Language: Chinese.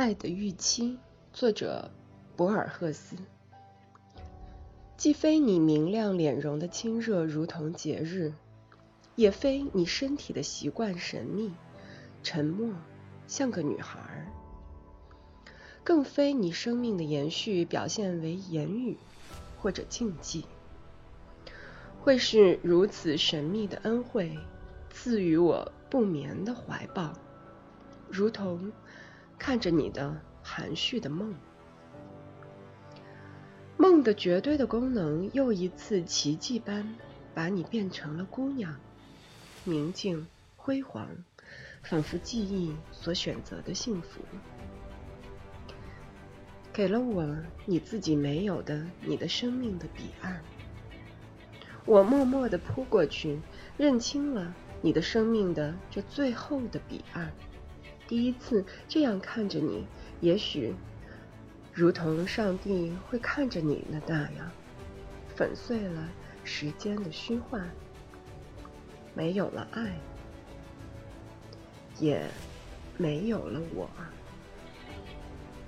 爱的预期，作者博尔赫斯。既非你明亮脸容的亲热如同节日，也非你身体的习惯神秘沉默像个女孩，更非你生命的延续表现为言语或者禁忌，会是如此神秘的恩惠赐予我不眠的怀抱，如同看着你的含蓄的梦。梦的绝对的功能，又一次奇迹般把你变成了姑娘，宁静辉煌，仿佛记忆所选择的幸福，给了我你自己没有的你的生命的彼岸。我默默地扑过去，认清了你的生命的这最后的彼岸。第一次这样看着你，也许。如同上帝会看着你的那样，粉碎了时间的虚幻，没有了爱，也没有了我。